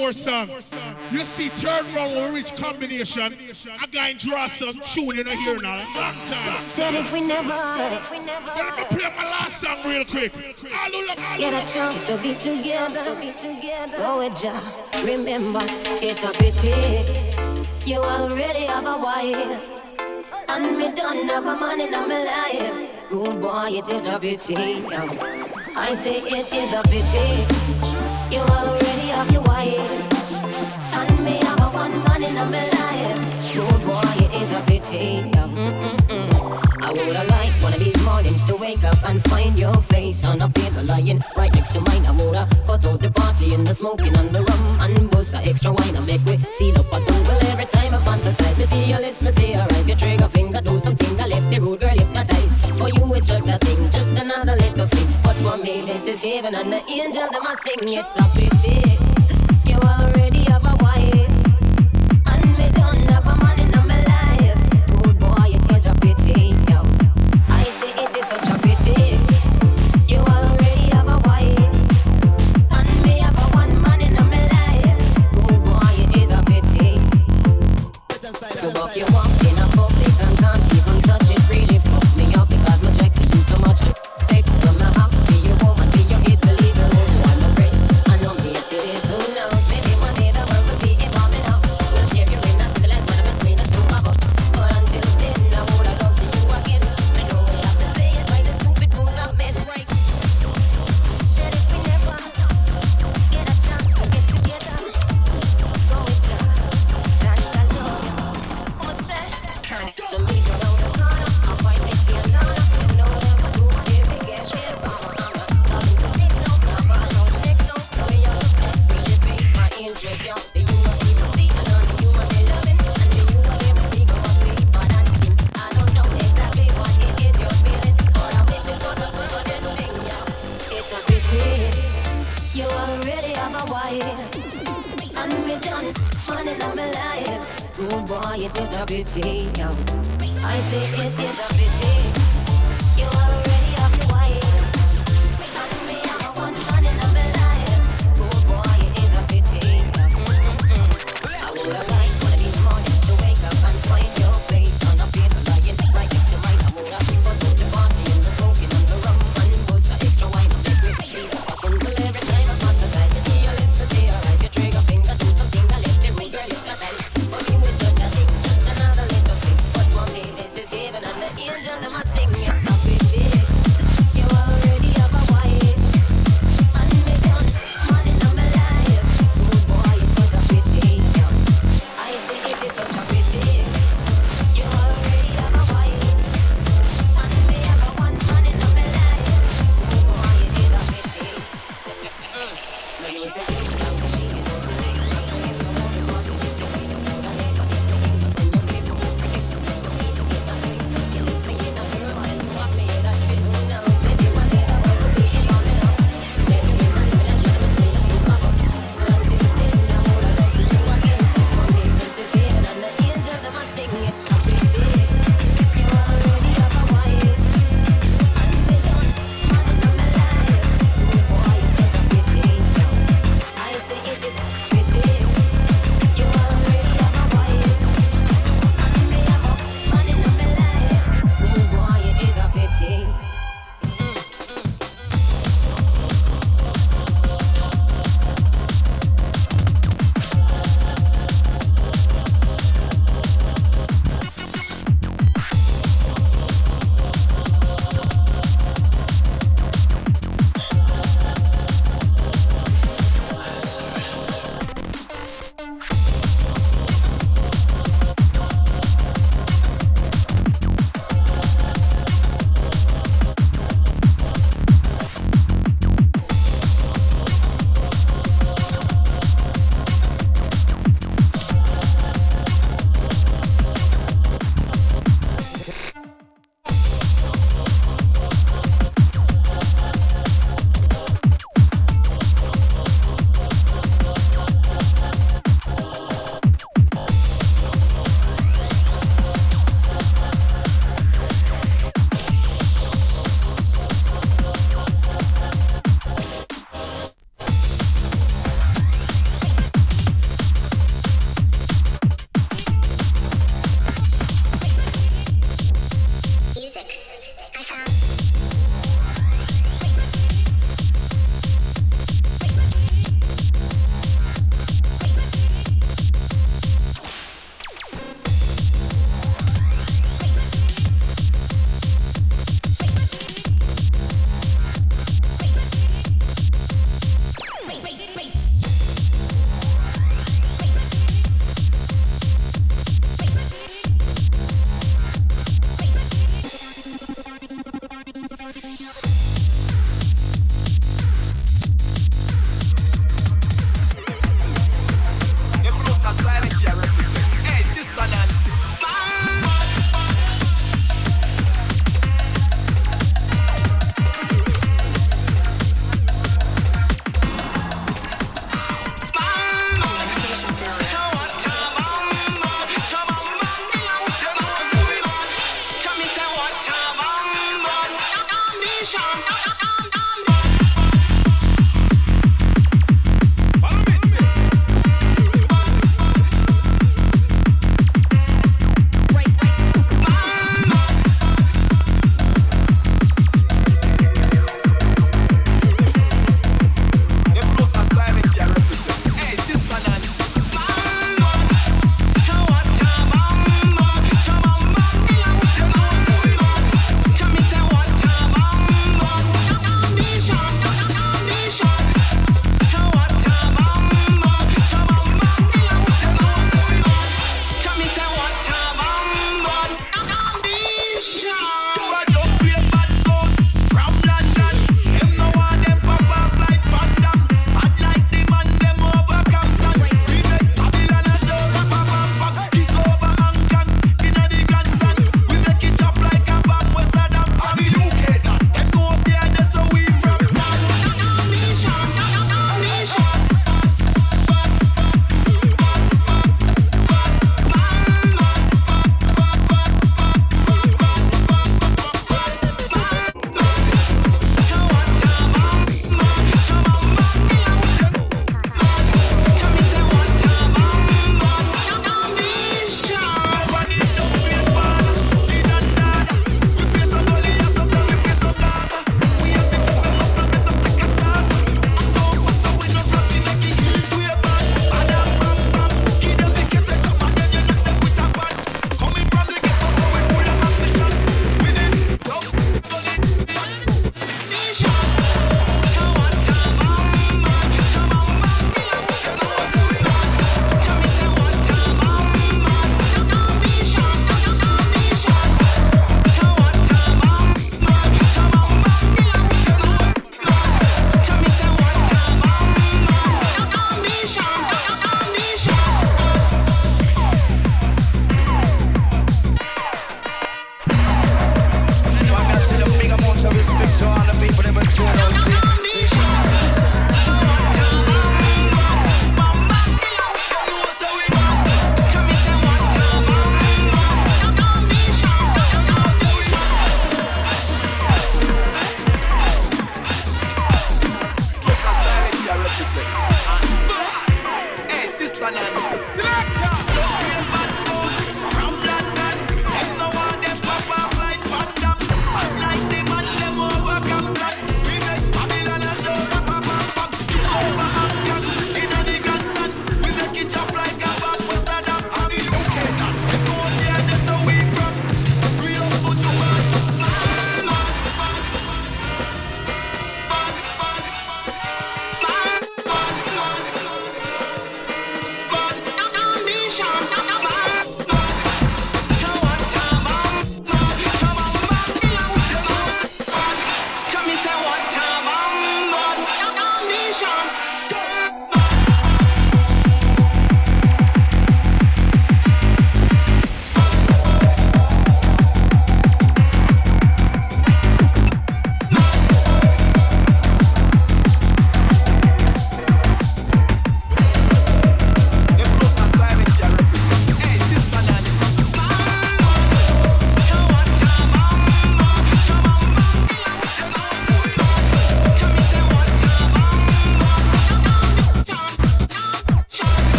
more song. You see, turn third when we reach combination. I got in draw some tune in here now. Long time. Said if we never. But I'm gonna play my last song real quick. All all Get a chance to be together. Go with Jah. Remember, it's a pity. You already have a wife. And me don't have a man in my life. Rude boy, it is a pity. I say it is a pity you pity. Mm-mm-mm. I woulda liked one of these mornings to wake up and find your face on a pillow lying right next to mine. I woulda cut out the party and the smoking and the rum and bust a extra wine and make we seal up a song. Well, every time I fantasize, me see your lips, me see your eyes, your trigger finger do something. I left the road, girl hypnotized. For you, it's just a thing, just another little thing. But for me, this is heaven and the angel that must sing. It's a pity you already.